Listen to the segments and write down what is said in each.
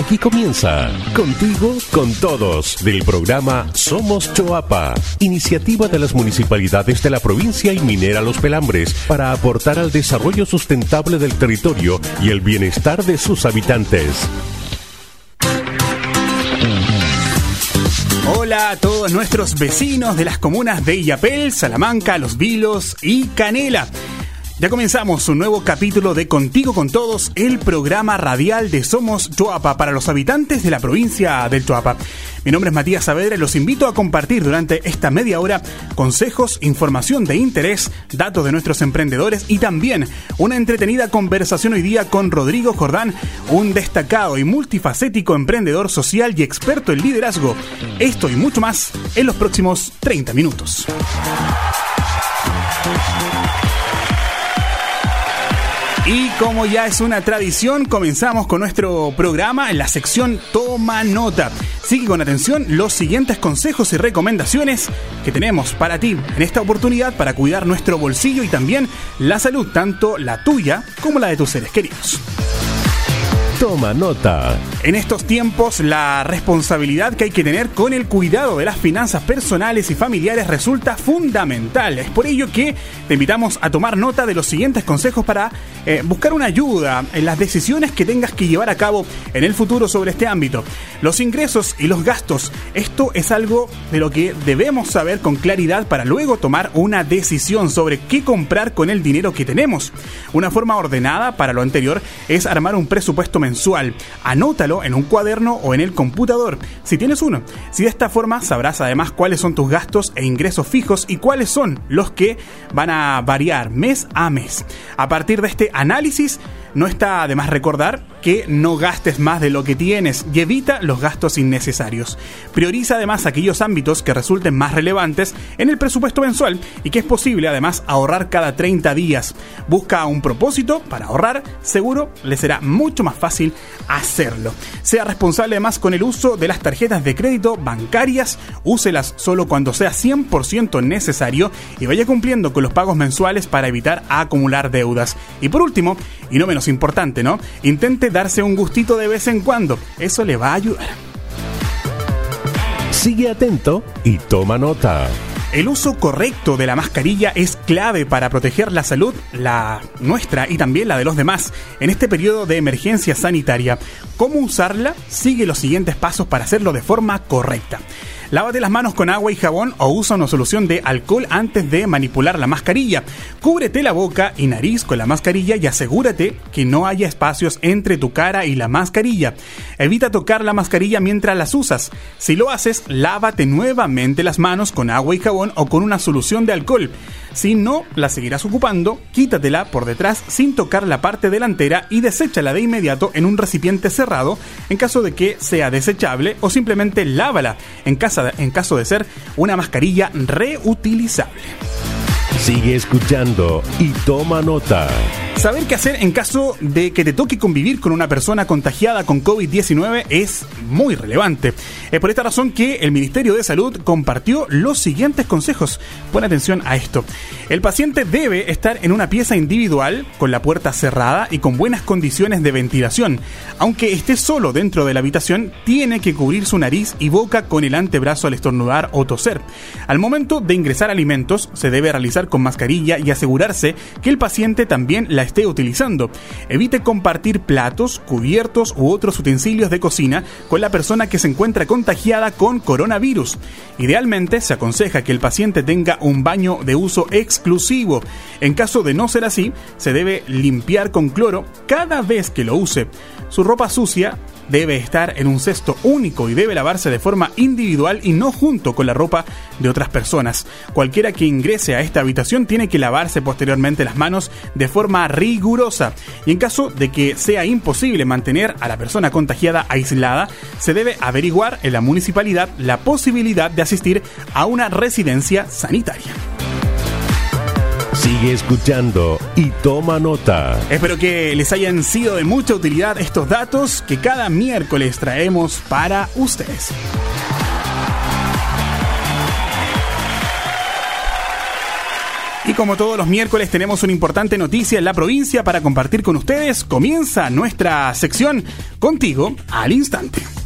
Aquí comienza Contigo con Todos del programa Somos Choapa, iniciativa de las municipalidades de la provincia y minera Los Pelambres para aportar al desarrollo sustentable del territorio y el bienestar de sus habitantes. Hola a todos nuestros vecinos de las comunas de Illapel, Salamanca, Los Vilos y Canela. Ya comenzamos un nuevo capítulo de Contigo con Todos, el programa radial de Somos Choapa para los habitantes de la provincia del Choapa. Mi nombre es Matías Saavedra y los invito a compartir durante esta media hora consejos, información de interés, datos de nuestros emprendedores y también una entretenida conversación hoy día con Rodrigo Jordán, un destacado y multifacético emprendedor social y experto en liderazgo. Esto y mucho más en los próximos 30 minutos. Y como ya es una tradición, comenzamos con nuestro programa en la sección Toma Nota. Sigue con atención los siguientes consejos y recomendaciones que tenemos para ti en esta oportunidad para cuidar nuestro bolsillo y también la salud, tanto la tuya como la de tus seres queridos. Toma nota. En estos tiempos, la responsabilidad que hay que tener con el cuidado de las finanzas personales y familiares resulta fundamental. Es por ello que te invitamos a tomar nota de los siguientes consejos para eh, buscar una ayuda en las decisiones que tengas que llevar a cabo en el futuro sobre este ámbito. Los ingresos y los gastos. Esto es algo de lo que debemos saber con claridad para luego tomar una decisión sobre qué comprar con el dinero que tenemos. Una forma ordenada para lo anterior es armar un presupuesto mensual mensual. Anótalo en un cuaderno o en el computador, si tienes uno. Si de esta forma sabrás además cuáles son tus gastos e ingresos fijos y cuáles son los que van a variar mes a mes. A partir de este análisis, no está de más recordar que no gastes más de lo que tienes y evita los gastos innecesarios. Prioriza además aquellos ámbitos que resulten más relevantes en el presupuesto mensual y que es posible además ahorrar cada 30 días. Busca un propósito para ahorrar, seguro le será mucho más fácil hacerlo. Sea responsable además con el uso de las tarjetas de crédito bancarias, úselas solo cuando sea 100% necesario y vaya cumpliendo con los pagos mensuales para evitar acumular deudas. Y por último, y no menos importante, ¿no? Intente darse un gustito de vez en cuando. Eso le va a ayudar. Sigue atento y toma nota. El uso correcto de la mascarilla es clave para proteger la salud, la nuestra y también la de los demás, en este periodo de emergencia sanitaria. ¿Cómo usarla? Sigue los siguientes pasos para hacerlo de forma correcta. Lávate las manos con agua y jabón o usa una solución de alcohol antes de manipular la mascarilla. Cúbrete la boca y nariz con la mascarilla y asegúrate que no haya espacios entre tu cara y la mascarilla. Evita tocar la mascarilla mientras las usas. Si lo haces, lávate nuevamente las manos con agua y jabón o con una solución de alcohol. Si no la seguirás ocupando, quítatela por detrás sin tocar la parte delantera y deséchala de inmediato en un recipiente cerrado en caso de que sea desechable o simplemente lávala en, en caso de ser una mascarilla reutilizable. Sigue escuchando y toma nota. Saber qué hacer en caso de que te toque convivir con una persona contagiada con COVID-19 es muy relevante. Es por esta razón que el Ministerio de Salud compartió los siguientes consejos. Pon atención a esto. El paciente debe estar en una pieza individual, con la puerta cerrada y con buenas condiciones de ventilación. Aunque esté solo dentro de la habitación, tiene que cubrir su nariz y boca con el antebrazo al estornudar o toser. Al momento de ingresar alimentos, se debe realizar con mascarilla y asegurarse que el paciente también la esté utilizando. Evite compartir platos, cubiertos u otros utensilios de cocina con la persona que se encuentra contagiada con coronavirus. Idealmente se aconseja que el paciente tenga un baño de uso exclusivo. En caso de no ser así, se debe limpiar con cloro cada vez que lo use. Su ropa sucia debe estar en un cesto único y debe lavarse de forma individual y no junto con la ropa de otras personas. Cualquiera que ingrese a esta habitación tiene que lavarse posteriormente las manos de forma rigurosa y en caso de que sea imposible mantener a la persona contagiada aislada, se debe averiguar en la municipalidad la posibilidad de asistir a una residencia sanitaria. Sigue escuchando y toma nota. Espero que les hayan sido de mucha utilidad estos datos que cada miércoles traemos para ustedes. Y como todos los miércoles tenemos una importante noticia en la provincia para compartir con ustedes, comienza nuestra sección Contigo al Instante.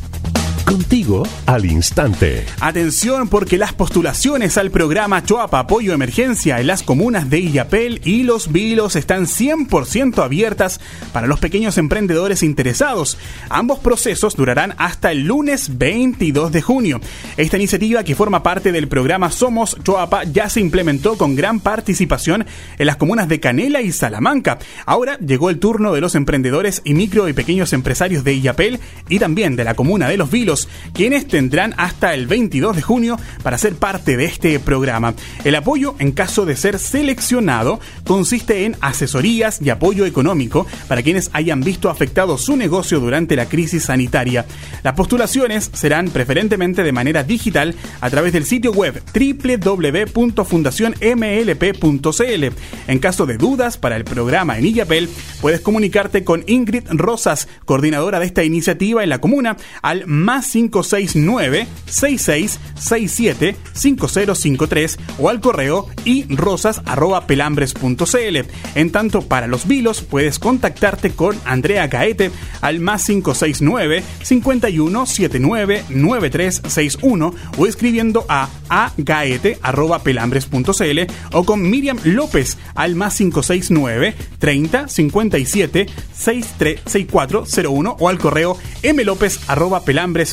Contigo al instante. Atención porque las postulaciones al programa Choapa Apoyo Emergencia en las comunas de Illapel y Los Vilos están 100% abiertas para los pequeños emprendedores interesados. Ambos procesos durarán hasta el lunes 22 de junio. Esta iniciativa que forma parte del programa Somos Choapa ya se implementó con gran participación en las comunas de Canela y Salamanca. Ahora llegó el turno de los emprendedores y micro y pequeños empresarios de Illapel y también de la comuna de Los Vilos quienes tendrán hasta el 22 de junio para ser parte de este programa. El apoyo, en caso de ser seleccionado, consiste en asesorías y apoyo económico para quienes hayan visto afectado su negocio durante la crisis sanitaria. Las postulaciones serán preferentemente de manera digital a través del sitio web www.fundacionmlp.cl. En caso de dudas para el programa en Illapel, puedes comunicarte con Ingrid Rosas, coordinadora de esta iniciativa en la comuna, al más 569 6667 5053 o al correo y rosas pelambres.cl. En tanto, para los vilos puedes contactarte con Andrea Gaete al más 569 51 79 9361 o escribiendo a agaete pelambres.cl o con Miriam López al más 569 30 57 636401 o al correo mlopez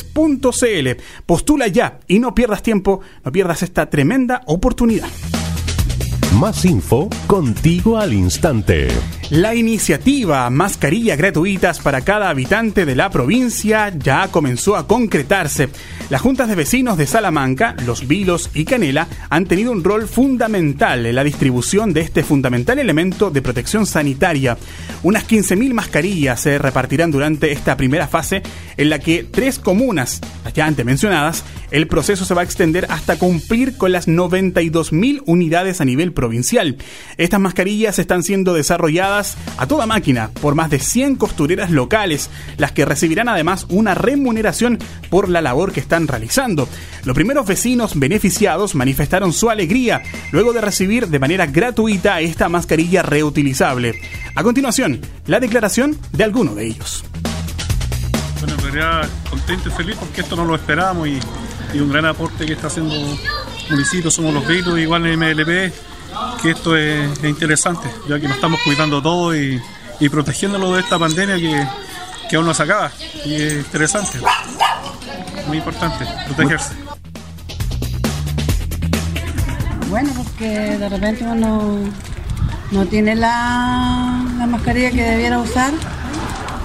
pelambres Postula ya y no pierdas tiempo, no pierdas esta tremenda oportunidad. Más info contigo al instante. La iniciativa Mascarillas gratuitas para cada habitante de la provincia ya comenzó a concretarse. Las juntas de vecinos de Salamanca, Los Vilos y Canela han tenido un rol fundamental en la distribución de este fundamental elemento de protección sanitaria. Unas 15.000 mascarillas se repartirán durante esta primera fase en la que tres comunas, ya antes mencionadas, el proceso se va a extender hasta cumplir con las 92.000 unidades a nivel provincial. Estas mascarillas están siendo desarrolladas a toda máquina por más de 100 costureras locales, las que recibirán además una remuneración por la labor que están realizando. Los primeros vecinos beneficiados manifestaron su alegría luego de recibir de manera gratuita esta mascarilla reutilizable. A continuación, la declaración de alguno de ellos. Bueno, en realidad contento y feliz porque esto no lo esperábamos y, un gran aporte que está haciendo municipio, somos los Vilos, igual MLP que esto es, interesante, ya que nos estamos cuidando todos y, y protegiéndolo de esta pandemia que, que aún no se acaba. Y es interesante, muy importante, protegerse. Bueno, porque de repente uno no tiene la, la mascarilla que debiera usar,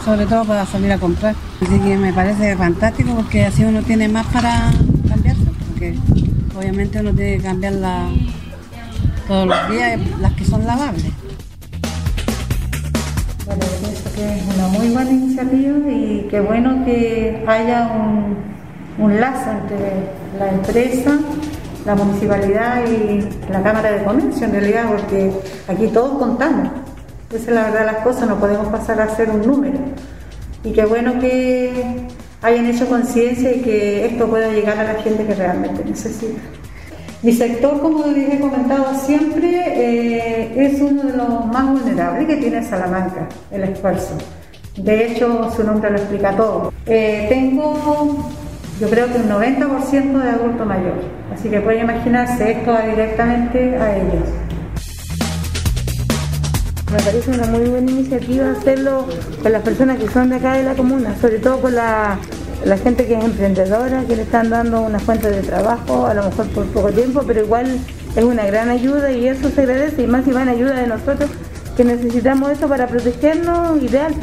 sobre todo para salir a comprar. Así que me parece fantástico porque así uno tiene más para cambiarse, porque obviamente uno tiene que cambiar la, todos los días las que son lavables. Bueno, pienso que es una muy buena iniciativa y qué bueno que haya un, un lazo entre la empresa, la municipalidad y la Cámara de Comercio en realidad, porque aquí todos contamos. Esa es la verdad las cosas, no podemos pasar a ser un número. Y qué bueno que hayan hecho conciencia y que esto pueda llegar a la gente que realmente necesita. Mi sector, como les he comentado siempre, eh, es uno de los más vulnerables que tiene Salamanca, el esfuerzo. De hecho, su nombre lo explica todo. Eh, tengo, yo creo que un 90% de adulto mayor, así que pueden imaginarse, esto va directamente a ellos. Me parece una muy buena iniciativa hacerlo con las personas que son de acá de la comuna, sobre todo con la la gente que es emprendedora, que le están dando una fuente de trabajo, a lo mejor por poco tiempo, pero igual es una gran ayuda y eso se agradece, y más si van ayuda de nosotros, que necesitamos eso para protegernos, ideal.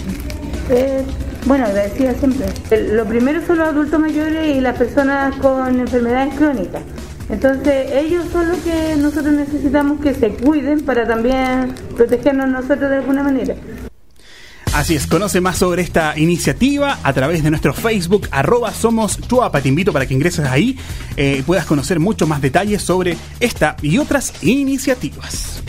bueno, agradecida siempre. Lo primero son los adultos mayores y las personas con enfermedades crónicas. Entonces ellos son los que nosotros necesitamos que se cuiden para también protegernos nosotros de alguna manera. Así es, conoce más sobre esta iniciativa a través de nuestro Facebook, arroba somos Chuapa. Te invito para que ingreses ahí y eh, puedas conocer mucho más detalles sobre esta y otras iniciativas.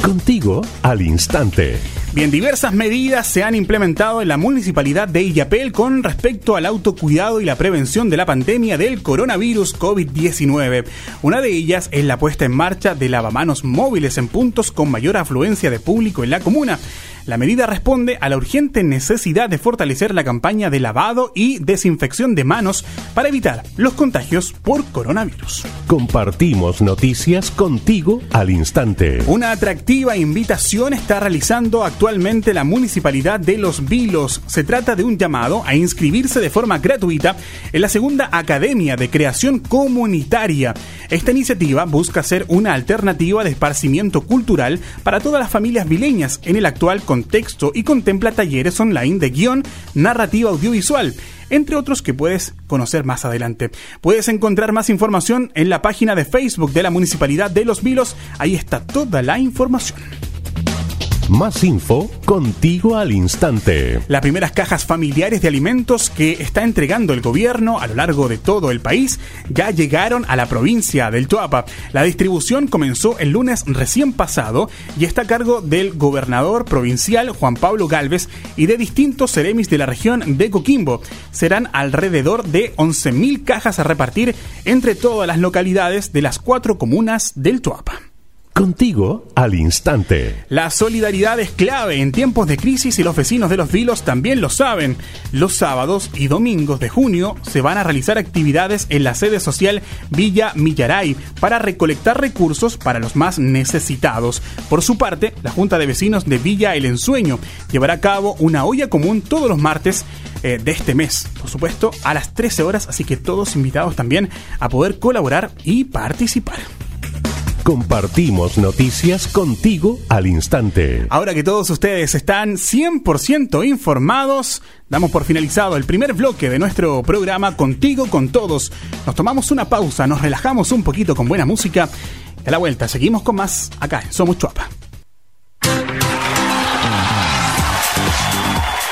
Contigo al instante. Bien, diversas medidas se han implementado en la municipalidad de Illapel con respecto al autocuidado y la prevención de la pandemia del coronavirus COVID-19. Una de ellas es la puesta en marcha de lavamanos móviles en puntos con mayor afluencia de público en la comuna. La medida responde a la urgente necesidad de fortalecer la campaña de lavado y desinfección de manos para evitar los contagios por coronavirus. Compartimos noticias contigo al instante. Una atractiva invitación está realizando actualmente la Municipalidad de Los Vilos. Se trata de un llamado a inscribirse de forma gratuita en la segunda Academia de Creación Comunitaria. Esta iniciativa busca ser una alternativa de esparcimiento cultural para todas las familias vileñas en el actual contexto contexto y contempla talleres online de guion, narrativa audiovisual, entre otros que puedes conocer más adelante. Puedes encontrar más información en la página de Facebook de la Municipalidad de Los Vilos, ahí está toda la información. Más info contigo al instante. Las primeras cajas familiares de alimentos que está entregando el gobierno a lo largo de todo el país ya llegaron a la provincia del Tuapa. La distribución comenzó el lunes recién pasado y está a cargo del gobernador provincial Juan Pablo Galvez y de distintos seremis de la región de Coquimbo. Serán alrededor de 11.000 cajas a repartir entre todas las localidades de las cuatro comunas del Tuapa. Contigo al instante. La solidaridad es clave en tiempos de crisis y los vecinos de los vilos también lo saben. Los sábados y domingos de junio se van a realizar actividades en la sede social Villa Millaray para recolectar recursos para los más necesitados. Por su parte, la Junta de Vecinos de Villa El Ensueño llevará a cabo una olla común todos los martes eh, de este mes, por supuesto, a las 13 horas, así que todos invitados también a poder colaborar y participar. Compartimos noticias contigo al instante. Ahora que todos ustedes están 100% informados, damos por finalizado el primer bloque de nuestro programa Contigo con Todos. Nos tomamos una pausa, nos relajamos un poquito con buena música. A la vuelta seguimos con más acá en Somos Chuapa.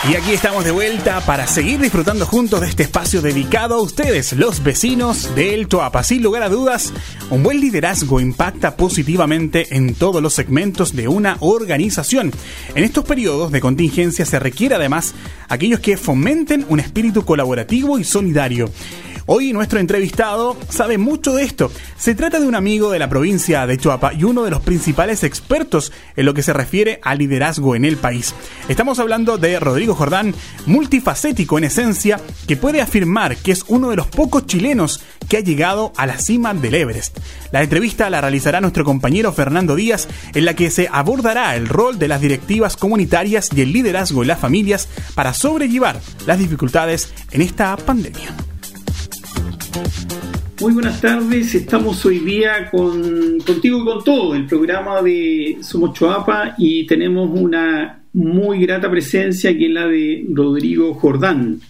Y aquí estamos de vuelta para seguir disfrutando juntos de este espacio dedicado a ustedes, los vecinos del Toapa. Sin lugar a dudas, un buen liderazgo impacta positivamente en todos los segmentos de una organización. En estos periodos de contingencia se requiere además aquellos que fomenten un espíritu colaborativo y solidario. Hoy nuestro entrevistado sabe mucho de esto. Se trata de un amigo de la provincia de Chuapa y uno de los principales expertos en lo que se refiere al liderazgo en el país. Estamos hablando de Rodrigo Jordán, multifacético en esencia, que puede afirmar que es uno de los pocos chilenos que ha llegado a la cima del Everest. La entrevista la realizará nuestro compañero Fernando Díaz, en la que se abordará el rol de las directivas comunitarias y el liderazgo en las familias para sobrellevar las dificultades en esta pandemia. Muy buenas tardes, estamos hoy día con, contigo y con todo, el programa de Somos Choapa y tenemos una muy grata presencia que es la de Rodrigo Jordán.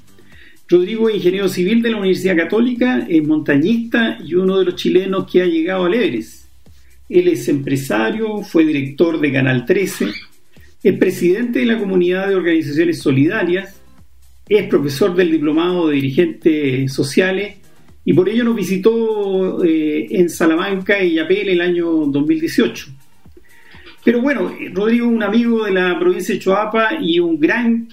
Rodrigo es ingeniero civil de la Universidad Católica, es montañista y uno de los chilenos que ha llegado al Everest. Él es empresario, fue director de Canal 13, es presidente de la comunidad de organizaciones solidarias, es profesor del diplomado de dirigentes sociales y por ello nos visitó eh, en Salamanca y Yapel el año 2018. Pero bueno, Rodrigo es un amigo de la provincia de Choapa y un gran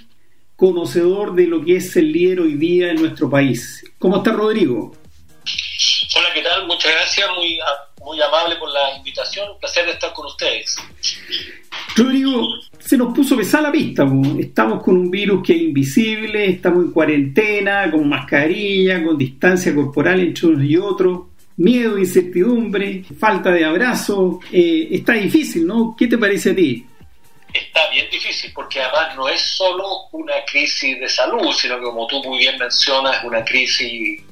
conocedor de lo que es el líder hoy día en nuestro país. ¿Cómo está Rodrigo? Hola, ¿qué tal? Muchas gracias, muy, muy amable por la invitación, un placer de estar con ustedes. Rodrigo, se nos puso pesada la pista. Estamos con un virus que es invisible, estamos en cuarentena, con mascarilla, con distancia corporal entre unos y otros, miedo, incertidumbre, falta de abrazo. Eh, está difícil, ¿no? ¿Qué te parece a ti? Está bien difícil porque además no es solo una crisis de salud, sino que como tú muy bien mencionas, es una crisis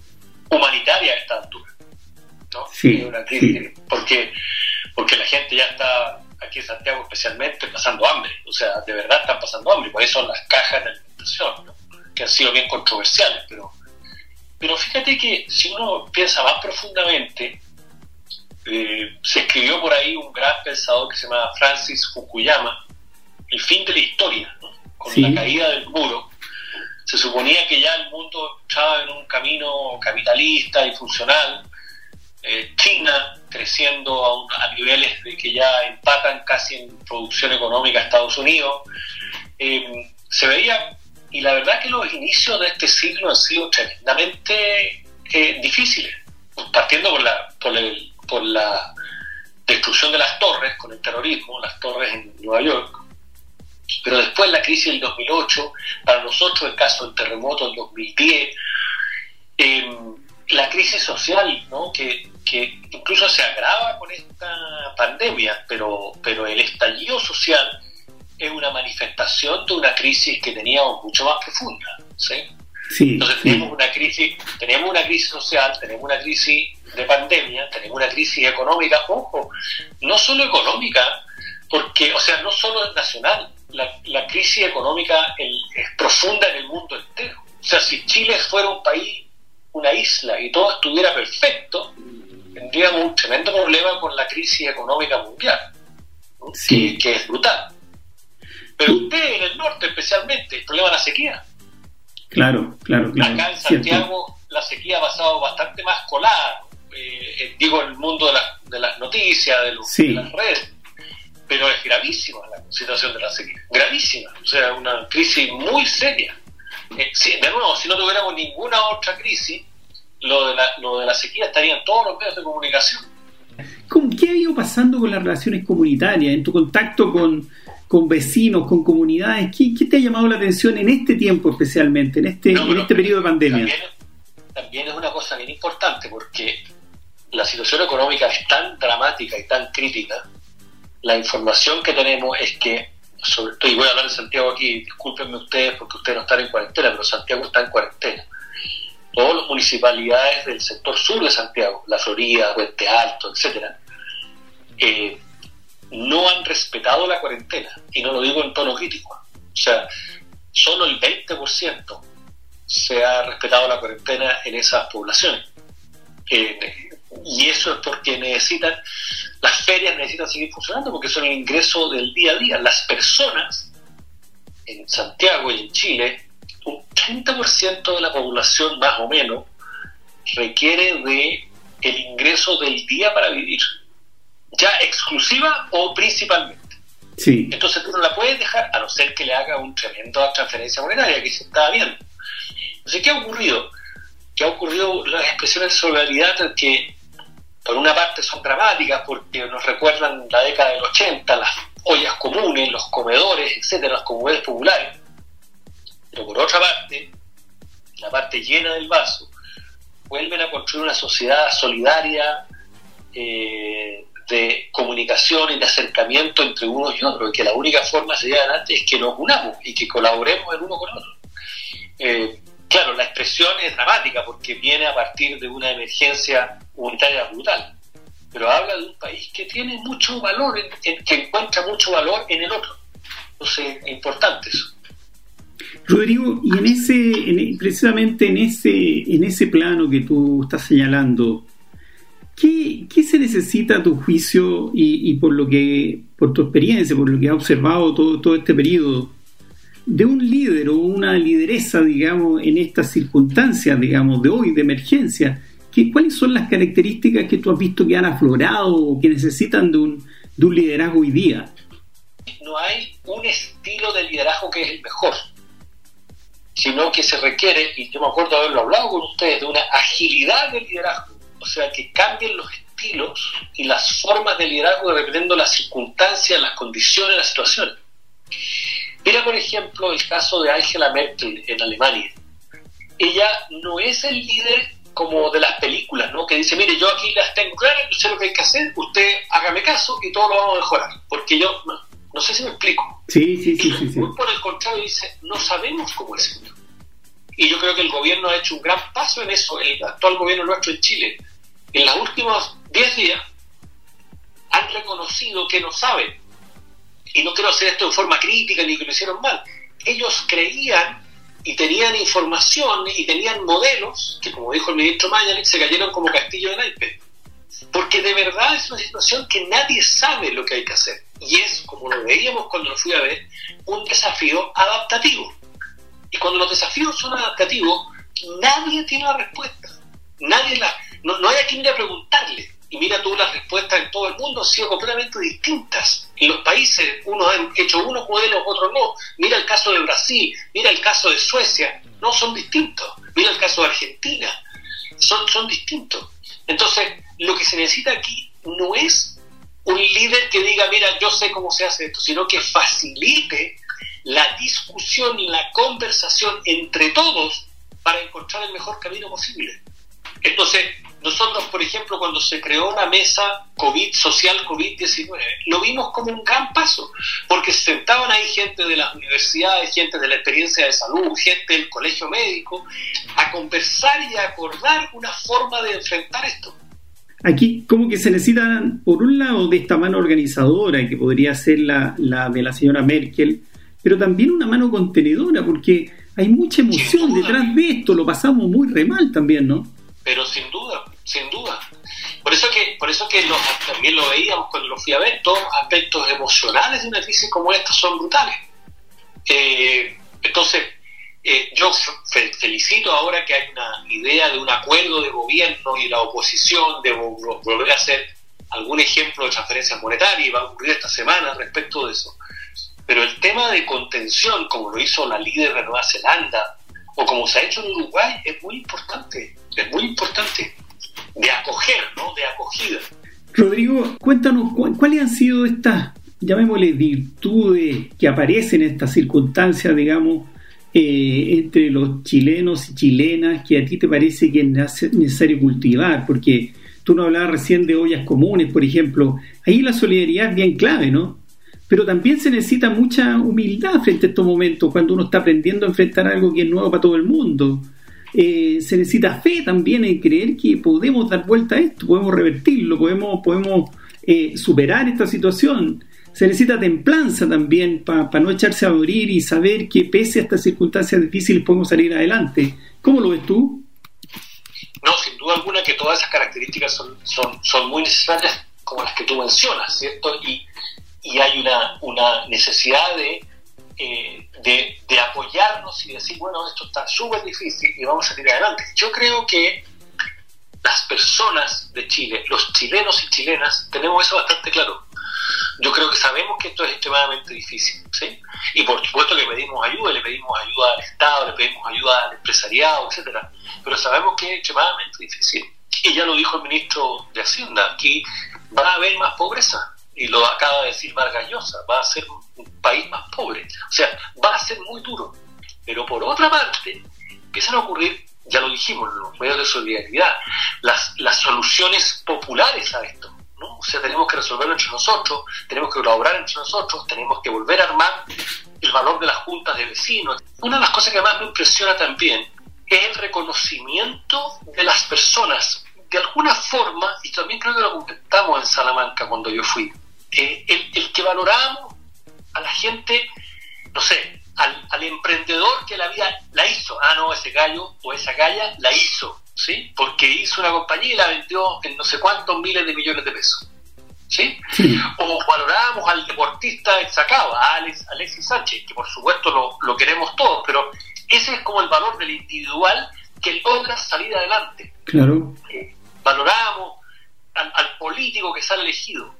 humanitaria a esta altura. ¿No? Sí, una crisis porque, porque la gente ya está aquí en Santiago especialmente, pasando hambre. O sea, de verdad están pasando hambre. Por eso las cajas de alimentación, que han sido bien controversiales. Pero, pero fíjate que si uno piensa más profundamente, eh, se escribió por ahí un gran pensador que se llama Francis Fukuyama, El fin de la historia, con la caída del muro. Se suponía que ya el mundo estaba en un camino capitalista y funcional. Eh, China creciendo a, niveles de que ya empatan casi en producción económica a Estados Unidos. Eh, se veía, y la verdad que los inicios de este siglo han sido tremendamente eh, difíciles, partiendo por la, por, el, por la destrucción de las torres con el terrorismo, las torres en Nueva York, pero después la crisis del 2008, para nosotros el caso del terremoto del 2010, eh, la crisis social, ¿no? que, incluso se agrava con esta pandemia, pero, pero el estallido social es una manifestación de una crisis que teníamos mucho más profunda. ¿sí? Entonces tenemos una crisis, tenemos una crisis social, tenemos una crisis de pandemia, tenemos una crisis económica, ojo, no solo económica, porque, o sea, no solo es nacional, la, crisis económica es profunda en el mundo entero. O sea, si Chile fuera un país, una isla, y todo estuviera perfecto, tendríamos un tremendo problema con la crisis económica mundial, que, es brutal. Pero usted en el norte especialmente, el problema de la sequía. Claro, claro, claro. Acá en Santiago la sequía ha pasado bastante más colada, eh, digo, en el mundo de, de las noticias, de, los, de las redes pero es gravísima la situación de la sequía, gravísima, o sea, una crisis muy seria. Eh, de nuevo, si no tuviéramos ninguna otra crisis, lo de, la, lo de la sequía estaría en todos los medios de comunicación. ¿Qué ha ido pasando con las relaciones comunitarias, en tu contacto con, con vecinos, con comunidades? ¿Qué, ¿Qué, te ha llamado la atención en este tiempo especialmente, en este, en este periodo de pandemia? También, también es una cosa bien importante porque la situación económica es tan dramática y tan crítica la información que tenemos es que, sobre todo, y voy a hablar de Santiago aquí, discúlpenme ustedes porque ustedes no están en cuarentena, pero Santiago está en cuarentena. Todas las municipalidades del sector sur de Santiago, La Florida, Puente Alto, etcétera, eh, no han respetado la cuarentena, y no lo digo en tono crítico. O sea, solo el 20% se ha respetado la cuarentena en esas poblaciones. Eh, y eso es porque necesitan, las ferias necesitan seguir funcionando porque son el ingreso del día a día. Las personas en Santiago y en Chile, un 30% de la población más o menos requiere de el ingreso del día para vivir, ya exclusiva o principalmente. Sí. Entonces tú no la puedes dejar a no ser que le haga un tremendo transferencia monetaria, que se está viendo. Entonces, ¿qué ha ocurrido? ¿Qué ha ocurrido las expresiones de solidaridad que por una parte son dramáticas porque nos recuerdan la década del 80, las ollas comunes, los comedores, etcétera, los comedores populares. Pero por otra parte, la parte llena del vaso, vuelven a construir una sociedad solidaria eh, de comunicación y de acercamiento entre unos y otros, y que la única forma de llegar adelante es que nos unamos y que colaboremos el uno con el otro. Eh, claro, la expresión es dramática porque viene a partir de una emergencia unitaria brutal, pero habla de un país que tiene mucho valor, que encuentra mucho valor en el otro. Entonces, es importante eso. Rodrigo, y en ese, precisamente en ese, en ese plano que tú estás señalando, ¿qué, se necesita a tu juicio y, por lo que, por tu experiencia, por lo que has observado todo, todo este periodo, de un líder o una lideresa, digamos, en estas circunstancias, digamos, de hoy, de emergencia? ¿Cuáles son las características que tú has visto que han aflorado o que necesitan de un, de un liderazgo hoy día? No hay un estilo de liderazgo que es el mejor, sino que se requiere, y yo me acuerdo haberlo hablado con ustedes, de una agilidad de liderazgo, o sea, que cambien los estilos y las formas de liderazgo dependiendo de las circunstancias, las condiciones, las situaciones. Mira, por ejemplo, el caso de Angela Merkel en Alemania. Ella no es el líder como de las películas, ¿no? Que dice, mire, yo aquí las tengo claras, yo sé lo que hay que hacer, usted hágame caso y todo lo vamos a mejorar. Porque yo, no, sé si me explico. Sí, sí, sí. sí, Por el contrario, dice, no sabemos cómo es esto. Y yo creo que el gobierno ha hecho un gran paso en eso, el actual gobierno nuestro en Chile. En los últimos 10 días han reconocido que no saben. Y no quiero hacer esto de forma crítica ni que lo hicieron mal. Ellos creían y tenían información y tenían modelos que, como dijo el ministro Mañalich, se cayeron como castillo de naipes. Porque de verdad es una situación que nadie sabe lo que hay que hacer. Y es, como lo veíamos cuando lo fui a ver, un desafío adaptativo. Y cuando los desafíos son adaptativos, nadie tiene la respuesta. Nadie la, no, hay a quien ir a preguntarle. y mira tú las respuestas en todo el mundo han sido completamente distintas. En los países, unos han hecho unos modelos, otros no. Mira el caso de Brasil, mira el caso de Suecia, no son distintos. Mira el caso de Argentina, son, son distintos. Entonces, lo que se necesita aquí no es un líder que diga, mira, yo sé cómo se hace esto, sino que facilite la discusión y la conversación entre todos para encontrar el mejor camino posible. Entonces, nosotros, por ejemplo, cuando se creó una mesa COVID, social COVID-19, lo vimos como un gran paso, porque se sentaban ahí gente de las universidades, gente de la experiencia de salud, gente del colegio médico, a conversar y a acordar una forma de enfrentar esto. Aquí como que se necesita, por un lado, de esta mano organizadora, que podría ser la, la de la señora Merkel, pero también una mano contenedora, porque hay mucha emoción detrás de esto, lo pasamos muy re mal también, ¿no? Pero sin duda, sin duda. Por eso que, por eso que también lo veíamos cuando lo fui a ver, todos los aspectos emocionales de una crisis como esta son brutales. Eh, entonces, eh, yo felicito ahora que hay una idea de un acuerdo de gobierno y la oposición de volver a hacer algún ejemplo de transferencias monetarias y va a ocurrir esta semana respecto de eso. Pero el tema de contención, como lo hizo la líder de Nueva Zelanda o como se ha hecho en Uruguay, es muy importante, es muy importante de acoger, ¿no? De acogida. Rodrigo, cuéntanos cuáles han sido estas, llamémosle, virtudes que aparecen en estas circunstancias, digamos, eh, entre los chilenos y chilenas que a ti te parece que es necesario cultivar, porque tú no hablabas recién de ollas comunes, por ejemplo, ahí la solidaridad es bien clave, ¿no? Pero también se necesita mucha humildad frente a estos momentos, cuando uno está aprendiendo a enfrentar algo que es nuevo para todo el mundo. Eh, se necesita fe también en creer que podemos dar vuelta a esto, podemos revertirlo, podemos, podemos eh, superar esta situación se necesita templanza también para no echarse a morir y saber que pese a estas circunstancias difíciles podemos salir adelante. ¿Cómo lo ves tú? No, sin duda alguna que todas esas características son, son, son muy necesarias como las que tú mencionas, ¿cierto? Y, y hay una, una necesidad de, eh, de, de, apoyarnos y decir, bueno, esto está súper difícil y vamos a salir adelante. Yo creo que las personas de Chile, los chilenos y chilenas, tenemos eso bastante claro yo creo que sabemos que esto es extremadamente difícil, ¿sí? Y por supuesto que pedimos ayuda, le pedimos ayuda al Estado, le pedimos ayuda al empresariado, etcétera, pero sabemos que es extremadamente difícil. Y ya lo dijo el ministro de Hacienda, aquí va a haber más pobreza, y lo acaba de decir Vargas Llosa, va a ser un país más pobre, o sea, va a ser muy duro. Pero por otra parte, empiezan a ocurrir, ya lo dijimos, los medios de solidaridad, las, las soluciones populares a esto. O sea, tenemos que resolverlo entre nosotros, tenemos que colaborar entre nosotros, tenemos que volver a armar el valor de las juntas de vecinos. Una de las cosas que más me impresiona también es el reconocimiento de las personas. De alguna forma, y también creo que lo comentamos en Salamanca cuando yo fui, eh, el, que valoramos a la gente, no sé, al, al, emprendedor que la vida la hizo. Ah, no, ese gallo o esa galla la hizo. ¿Sí? Porque hizo una compañía y la vendió en no sé cuántos miles de millones de pesos. ¿Sí? O valorábamos al deportista destacado, a Alex, Alexis Sánchez, que por supuesto lo, lo, queremos todos, pero ese es como el valor del individual que logra salir adelante. Claro. Eh, valoramos al, al, político que sale elegido,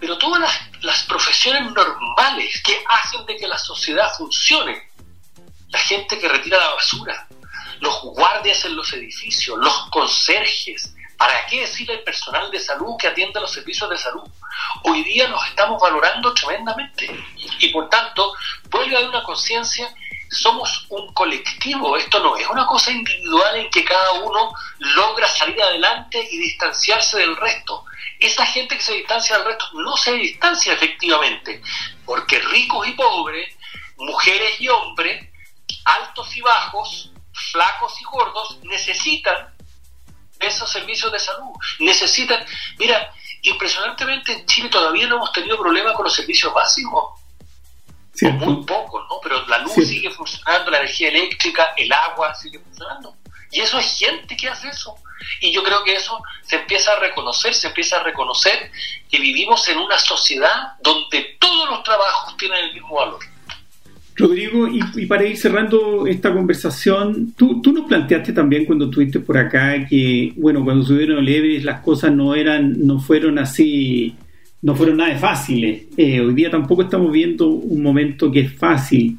pero todas las, las profesiones normales que hacen de que la sociedad funcione, la gente que retira la basura, los guardias en los edificios, los conserjes, ¿para qué decir el personal de salud que atiende los servicios de salud? Hoy día nos estamos valorando tremendamente y por tanto vuelve a haber una conciencia, somos un colectivo, esto no es una cosa individual en que cada uno logra salir adelante y distanciarse del resto. Esa gente que se distancia del resto no se distancia efectivamente, porque ricos y pobres, mujeres y hombres, altos y bajos, flacos y gordos necesitan esos servicios de salud. Necesitan, mira, impresionantemente en Chile todavía no hemos tenido problemas con los servicios básicos. muy poco, ¿no? Pero la luz sigue funcionando, la energía eléctrica, el agua sigue funcionando. Y eso es gente que hace eso. Y yo creo que eso se empieza a reconocer, se empieza a reconocer que vivimos en una sociedad donde todos los trabajos tienen el mismo valor. Rodrigo, y, para ir cerrando esta conversación, tú, tú, nos planteaste también cuando estuviste por acá que, bueno, cuando subieron leves las cosas no eran, no fueron así, no fueron nada fáciles. Eh, hoy día tampoco estamos viendo un momento que es fácil.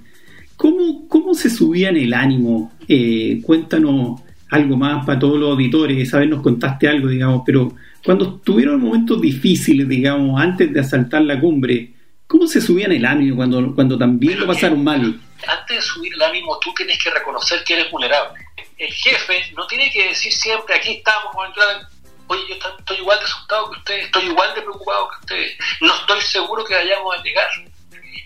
¿Cómo, cómo se subía en el ánimo? Eh, cuéntanos algo más para todos los auditores, esa vez nos contaste algo, digamos, pero cuando tuvieron momentos difíciles, digamos, antes de asaltar la cumbre, ¿Cómo se subían el ánimo cuando, cuando también lo pasaron mal? Antes de subir el ánimo, tú tienes que reconocer que eres vulnerable. El jefe no tiene que decir siempre, aquí estamos con el plan, oye, yo estoy igual de asustado que ustedes, estoy igual de preocupado que ustedes, no estoy seguro que vayamos a llegar.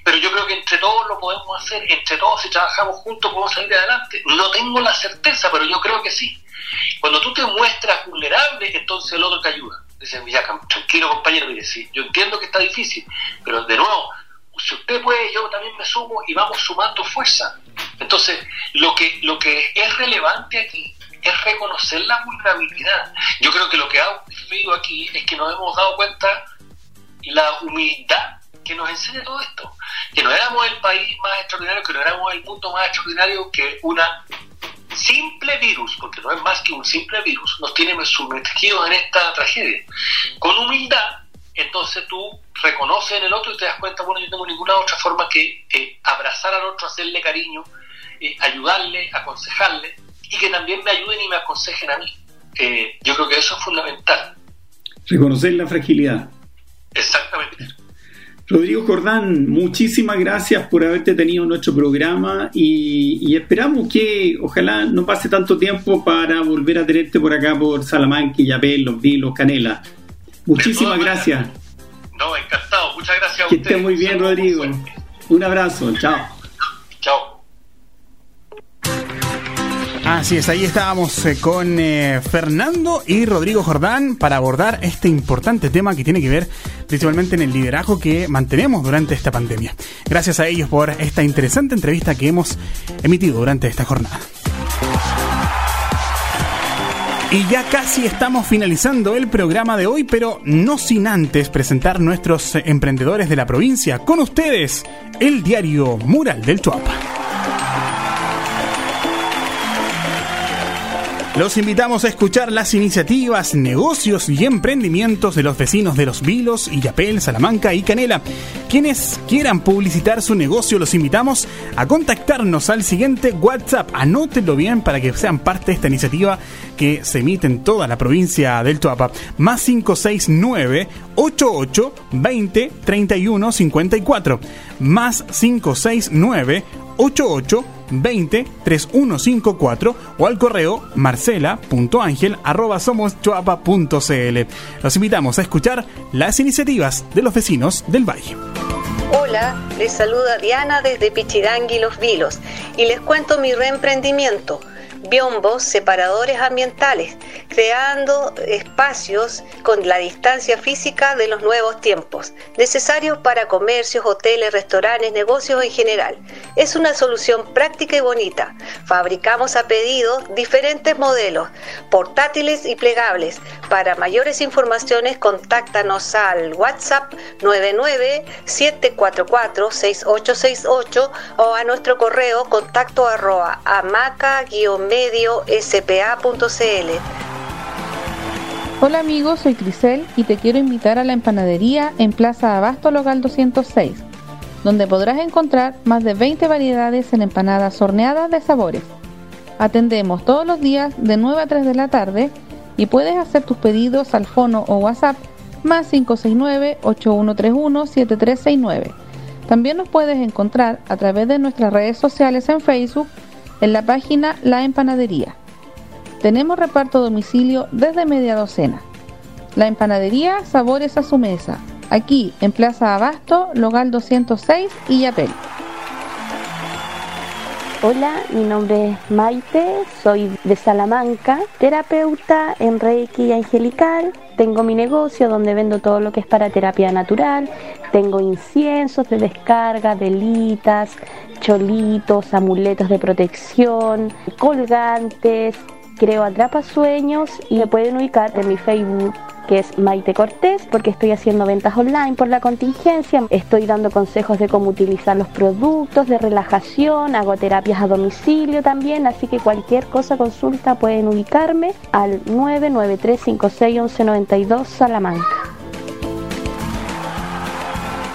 Pero yo creo que entre todos lo podemos hacer, entre todos si trabajamos juntos podemos salir adelante. No tengo la certeza, pero yo creo que sí. Cuando tú te muestras vulnerable, entonces el otro te ayuda. Dice, ya, tranquilo compañero, mire, sí, yo entiendo que está difícil, pero de nuevo, si usted puede, yo también me sumo y vamos sumando fuerza. Entonces, lo que, lo que es relevante aquí es reconocer la vulnerabilidad. Yo creo que lo que ha ocurrido aquí es que nos hemos dado cuenta la humildad que nos enseña todo esto. Que no éramos el país más extraordinario, que no éramos el mundo más extraordinario que una simple virus, porque no es más que un simple virus, nos tiene sumergidos en esta tragedia. Con humildad, entonces tú reconoces en el otro y te das cuenta, bueno, yo no tengo ninguna otra forma que eh, abrazar al otro, hacerle cariño, eh, ayudarle, aconsejarle, y que también me ayuden y me aconsejen a mí. Eh, yo creo que eso es fundamental. Reconocer la fragilidad. Exactamente. Rodrigo Jordán, muchísimas gracias por haberte tenido en nuestro programa y, esperamos que ojalá no pase tanto tiempo para volver a tenerte por acá por Salamanca, Yapel, Los Vilos, Canela. Muchísimas gracias. No, encantado. Muchas gracias a Que esté muy bien, Rodrigo. Un abrazo. Chao. Chao. Así es, ahí estábamos eh, con eh, Fernando y Rodrigo Jordán para abordar este importante tema que tiene que ver principalmente en el liderazgo que mantenemos durante esta pandemia. Gracias a ellos por esta interesante entrevista que hemos emitido durante esta jornada. Y ya casi estamos finalizando el programa de hoy, pero no sin antes presentar nuestros emprendedores de la provincia. Con ustedes, el diario Mural del Chuapa. Los invitamos a escuchar las iniciativas, negocios y emprendimientos de los vecinos de Los Vilos, Illapel, Salamanca y Canela. Quienes quieran publicitar su negocio, los invitamos a contactarnos al siguiente WhatsApp. Anótenlo bien para que sean parte de esta iniciativa que se emite en toda la provincia del Tuapa. Más 569 88 20 31 54. Más 569 88 20 3154 o al correo marcela.angel arroba Los invitamos a escuchar las iniciativas de los vecinos del Valle. Hola, les saluda Diana desde Pichidangui Los Vilos y les cuento mi reemprendimiento biombos separadores ambientales, creando espacios con la distancia física de los nuevos tiempos, necesarios para comercios, hoteles, restaurantes, negocios en general. Es una solución práctica y bonita. Fabricamos a pedido diferentes modelos, portátiles y plegables. Para mayores informaciones, contáctanos al WhatsApp 99 744 6868 o a nuestro correo contacto arroba amaca spa.cl. Hola amigos, soy Crisel y te quiero invitar a la empanadería en Plaza Abasto Local 206, donde podrás encontrar más de 20 variedades en empanadas horneadas de sabores. Atendemos todos los días de 9 a 3 de la tarde y puedes hacer tus pedidos al fono o WhatsApp más 569-8131-7369. También nos puedes encontrar a través de nuestras redes sociales en Facebook en la página La Empanadería. Tenemos reparto a domicilio desde media docena. La empanadería Sabores a su mesa, aquí en Plaza Abasto, Logal 206 y Yapel. Hola, mi nombre es Maite, soy de Salamanca, terapeuta en Reiki y Angelical. Tengo mi negocio donde vendo todo lo que es para terapia natural. Tengo inciensos de descarga, velitas, cholitos, amuletos de protección, colgantes. Creo atrapasueños y me pueden ubicar en mi Facebook que es Maite Cortés, porque estoy haciendo ventas online por la contingencia, estoy dando consejos de cómo utilizar los productos, de relajación, hago terapias a domicilio también, así que cualquier cosa consulta pueden ubicarme al 993561192 Salamanca.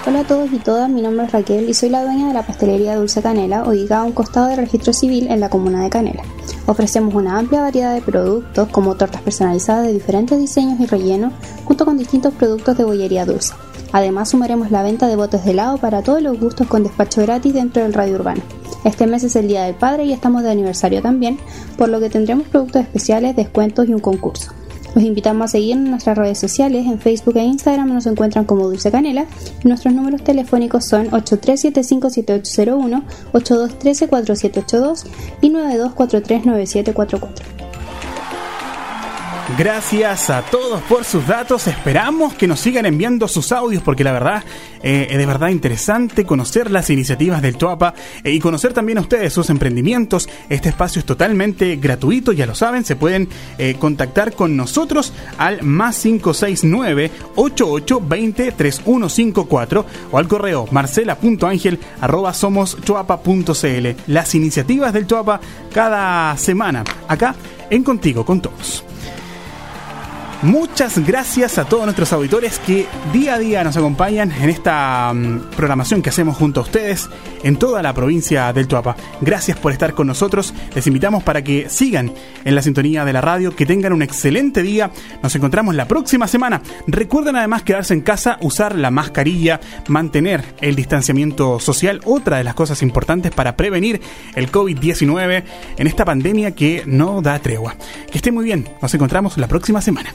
Hola a todos y todas, mi nombre es Raquel y soy la dueña de la pastelería Dulce Canela, ubicada a un costado del registro civil en la comuna de Canela. Ofrecemos una amplia variedad de productos como tortas personalizadas de diferentes diseños y rellenos, junto con distintos productos de bollería dulce. Además sumaremos la venta de botes de helado para todos los gustos con despacho gratis dentro del radio urbano. Este mes es el Día del Padre y estamos de aniversario también, por lo que tendremos productos especiales, descuentos y un concurso. Los invitamos a seguir en nuestras redes sociales, en Facebook e Instagram nos encuentran como Dulce Canela nuestros números telefónicos son 83757801, 82134782 y 92439744. Gracias a todos por sus datos. Esperamos que nos sigan enviando sus audios porque la verdad eh, es de verdad interesante conocer las iniciativas del Tuapa eh, y conocer también a ustedes sus emprendimientos. Este espacio es totalmente gratuito, ya lo saben. Se pueden eh, contactar con nosotros al más 569 8820 3154 o al correo marcela.angel arroba Las iniciativas del Tuapa cada semana acá en Contigo con Todos. Muchas gracias a todos nuestros auditores que día a día nos acompañan en esta mm, programación que hacemos junto a ustedes en toda la provincia del Tuapa. Gracias por estar con nosotros. Les invitamos para que sigan en la sintonía de la radio, que tengan un excelente día. Nos encontramos la próxima semana. Recuerden además quedarse en casa, usar la mascarilla, mantener el distanciamiento social, otra de las cosas importantes para prevenir el COVID-19 en esta pandemia que no da tregua. Que esté muy bien. Nos encontramos la próxima semana.